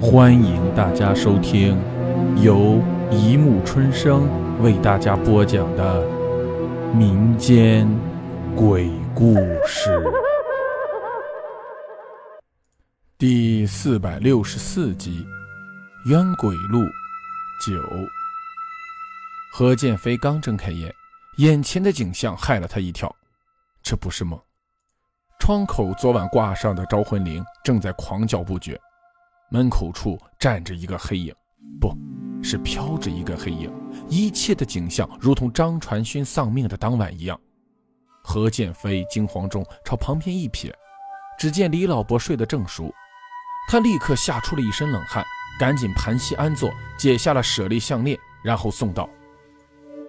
欢迎大家收听由一木春生为大家播讲的民间鬼故事第四百六十四集《冤鬼路九》。何建飞刚睁开眼，眼前的景象害了他一跳，这不是梦。窗口昨晚挂上的招魂铃正在狂叫不绝，门口处站着一个黑影，不是飘着一个黑影。一切的景象如同张传勋丧命的当晚一样。何建飞惊慌中朝旁边一瞥，只见李老伯睡得正熟，他立刻吓出了一身冷汗，赶紧盘膝安坐，解下了舍利项链，然后送道：“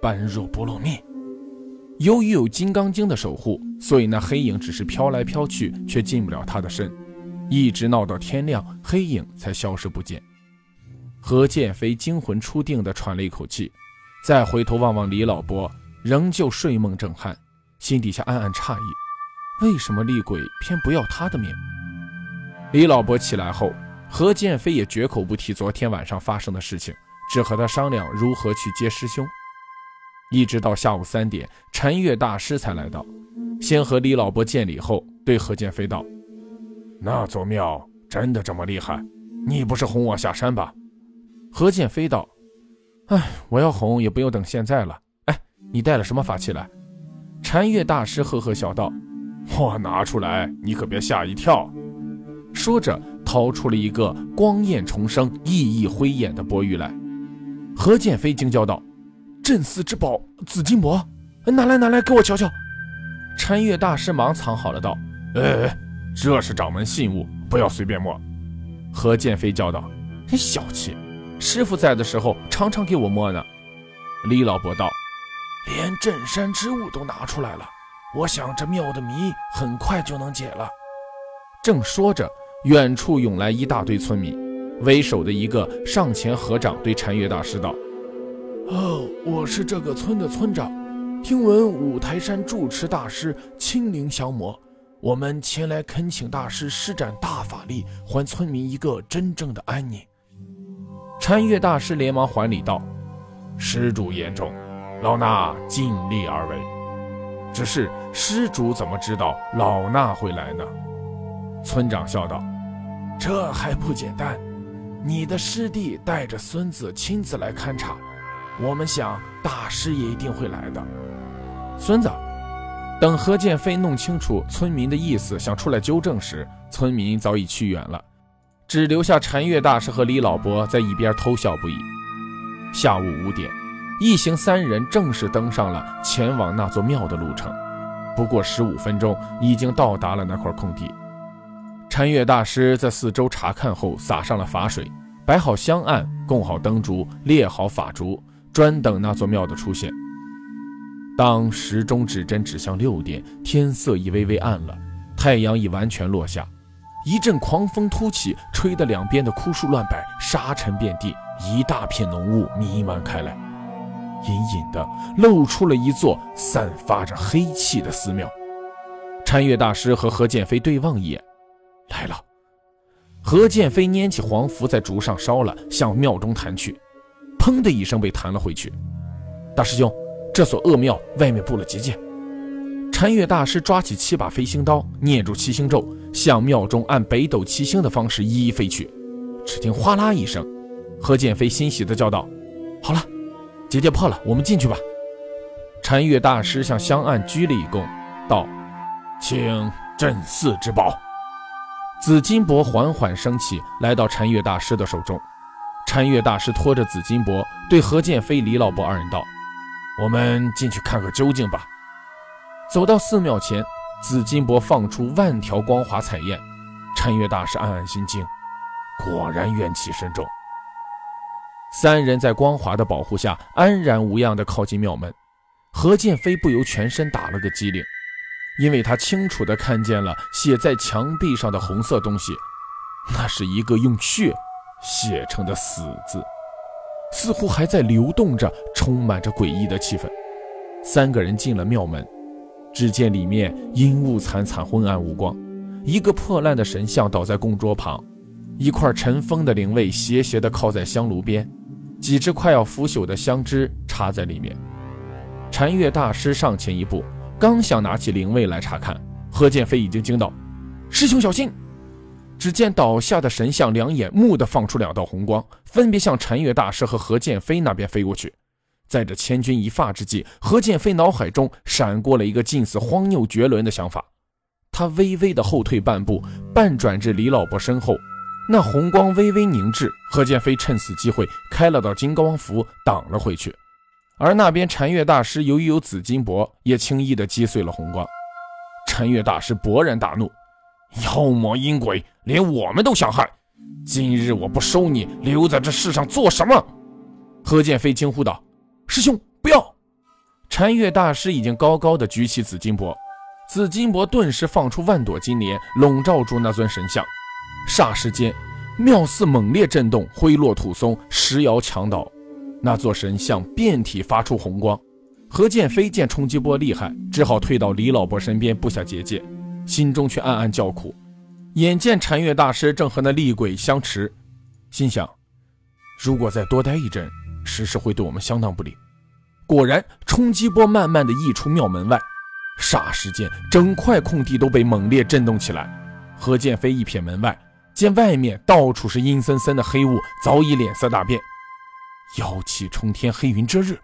般若波罗蜜。”由于有金刚经的守护，所以那黑影只是飘来飘去，却进不了他的身，一直闹到天亮，黑影才消失不见。何建飞惊魂初定地喘了一口气，再回头望望李老伯，仍旧睡梦正酣，心底下暗暗诧异：为什么厉鬼偏不要他的命？李老伯起来后，何建飞也绝口不提昨天晚上发生的事情，只和他商量如何去接师兄。一直到下午三点，禅月大师才来到，先和李老伯见礼后，对何建飞道：“那座庙真的这么厉害？你不是哄我下山吧？”何建飞道：“哎，我要哄也不用等现在了。哎，你带了什么法器来？”禅月大师呵呵笑道：“我拿出来，你可别吓一跳。”说着，掏出了一个光焰重生、熠熠辉眼的钵盂来。何建飞惊叫道。镇寺之宝紫金钵，拿来拿来，给我瞧瞧。禅月大师忙藏好了，道：“哎，这是掌门信物，不要随便摸。”何建飞叫道：“你小气！师傅在的时候，常常给我摸呢。”李老伯道：“连镇山之物都拿出来了，我想这庙的谜很快就能解了。”正说着，远处涌来一大堆村民，为首的一个上前合掌，对禅月大师道。哦，我是这个村的村长。听闻五台山住持大师亲临降魔，我们前来恳请大师施展大法力，还村民一个真正的安宁。禅月大师连忙还礼道：“施主言重，老衲尽力而为。只是施主怎么知道老衲会来呢？”村长笑道：“这还不简单，你的师弟带着孙子亲自来勘察。”我们想，大师也一定会来的。孙子，等何建飞弄清楚村民的意思，想出来纠正时，村民早已去远了，只留下禅月大师和李老伯在一边偷笑不已。下午五点，一行三人正式登上了前往那座庙的路程。不过十五分钟，已经到达了那块空地。禅月大师在四周查看后，洒上了法水，摆好香案，供好灯烛，列好法烛。专等那座庙的出现。当时钟指针指向六点，天色已微微暗了，太阳已完全落下。一阵狂风突起，吹得两边的枯树乱摆，沙尘遍地，一大片浓雾弥漫开来，隐隐的露出了一座散发着黑气的寺庙。禅月大师和何建飞对望一眼，来了。何建飞拈起黄符，在竹上烧了，向庙中弹去。砰的一声被弹了回去。大师兄，这所恶庙外面布了结界。禅月大师抓起七把飞星刀，念住七星咒，向庙中按北斗七星的方式一一飞去。只听哗啦一声，何剑飞欣喜地叫道：“好了，结界破了，我们进去吧。”禅月大师向香案鞠了一躬，道：“请镇寺之宝。”紫金箔缓缓升起来到禅月大师的手中。禅月大师拖着紫金钵，对何剑飞、李老伯二人道：“我们进去看个究竟吧。”走到寺庙前，紫金钵放出万条光华彩焰。禅月大师暗暗心惊，果然怨气深重。三人在光华的保护下，安然无恙地靠近庙门。何建飞不由全身打了个激灵，因为他清楚地看见了写在墙壁上的红色东西，那是一个用血。写成的“死”字，似乎还在流动着，充满着诡异的气氛。三个人进了庙门，只见里面阴雾惨惨，昏暗无光。一个破烂的神像倒在供桌旁，一块尘封的灵位斜斜地靠在香炉边，几支快要腐朽的香枝插在里面。禅月大师上前一步，刚想拿起灵位来查看，何建飞已经惊道：“师兄小心！”只见倒下的神像两眼蓦地放出两道红光，分别向禅月大师和何剑飞那边飞过去。在这千钧一发之际，何剑飞脑海中闪过了一个近似荒谬绝伦的想法。他微微的后退半步，半转至李老伯身后，那红光微微凝滞。何建飞趁此机会开了道金光符，挡了回去。而那边禅月大师由于有紫金箔，也轻易的击碎了红光。禅月大师勃然大怒。妖魔阴鬼，连我们都想害！今日我不收你，留在这世上做什么？何剑飞惊呼道：“师兄，不要！”禅月大师已经高高的举起紫金钵，紫金钵顿时放出万朵金莲，笼罩住那尊神像。霎时间，庙寺猛烈震动，灰落土松，石摇墙倒，那座神像遍体发出红光。何剑飞见冲击波厉害，只好退到李老伯身边，布下结界。心中却暗暗叫苦，眼见禅月大师正和那厉鬼相持，心想：如果再多待一阵，时势会对我们相当不利。果然，冲击波慢慢的溢出庙门外，霎时间，整块空地都被猛烈震动起来。何建飞一瞥门外，见外面到处是阴森森的黑雾，早已脸色大变，妖气冲天，黑云遮日。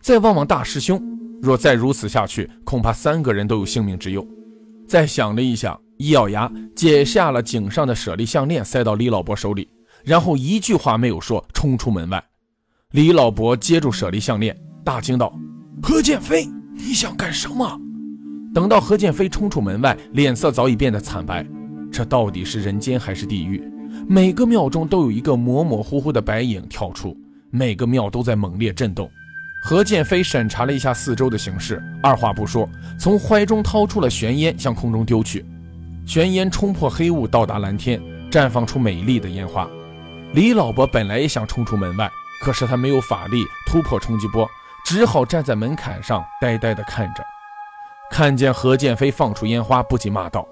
再望望大师兄，若再如此下去，恐怕三个人都有性命之忧。再想了一想，一咬牙，解下了颈上的舍利项链，塞到李老伯手里，然后一句话没有说，冲出门外。李老伯接住舍利项链，大惊道：“何建飞，你想干什么？”等到何建飞冲出门外，脸色早已变得惨白。这到底是人间还是地狱？每个庙中都有一个模模糊糊的白影跳出，每个庙都在猛烈震动。何建飞审查了一下四周的形势，二话不说，从怀中掏出了玄烟，向空中丢去。玄烟冲破黑雾，到达蓝天，绽放出美丽的烟花。李老伯本来也想冲出门外，可是他没有法力突破冲击波，只好站在门槛上呆呆地看着。看见何建飞放出烟花，不禁骂道：“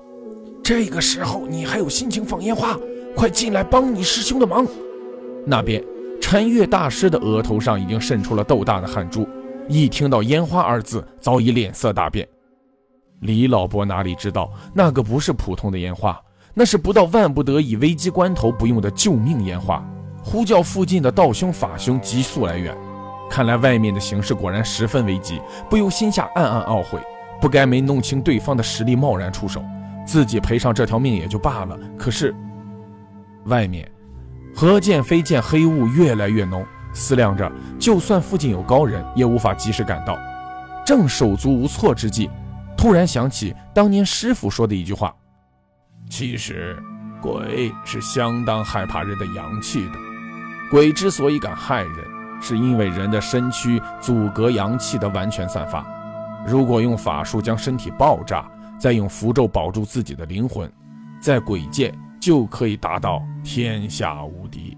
这个时候你还有心情放烟花？快进来帮你师兄的忙！”那边。陈月大师的额头上已经渗出了豆大的汗珠，一听到“烟花”二字，早已脸色大变。李老伯哪里知道，那个不是普通的烟花，那是不到万不得已、危机关头不用的救命烟花，呼叫附近的道兄法兄急速来援。看来外面的形势果然十分危急，不由心下暗暗懊悔，不该没弄清对方的实力，贸然出手，自己赔上这条命也就罢了。可是，外面……何建飞见黑雾越来越浓，思量着，就算附近有高人，也无法及时赶到。正手足无措之际，突然想起当年师傅说的一句话：“其实，鬼是相当害怕人的阳气的。鬼之所以敢害人，是因为人的身躯阻隔阳气的完全散发。如果用法术将身体爆炸，再用符咒保住自己的灵魂，在鬼界。”就可以达到天下无敌。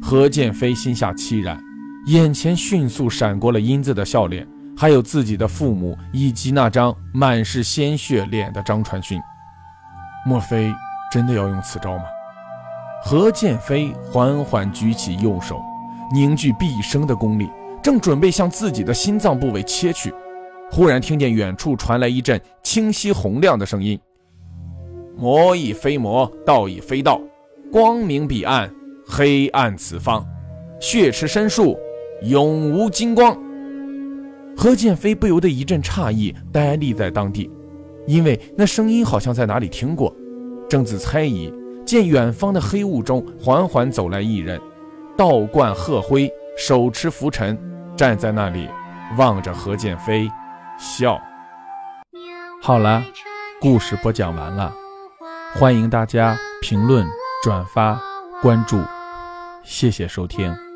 何建飞心下凄然，眼前迅速闪过了英子的笑脸，还有自己的父母以及那张满是鲜血脸的张传勋。莫非真的要用此招吗？何建飞缓缓举起右手，凝聚毕生的功力，正准备向自己的心脏部位切去，忽然听见远处传来一阵清晰洪亮的声音。魔亦非魔，道亦非道，光明彼岸，黑暗此方，血池深处，永无金光。何剑飞不由得一阵诧异，呆立在当地，因为那声音好像在哪里听过。正自猜疑，见远方的黑雾中缓缓走来一人，道冠鹤辉，手持拂尘，站在那里，望着何剑飞，笑。好了，故事播讲完了。欢迎大家评论、转发、关注，谢谢收听。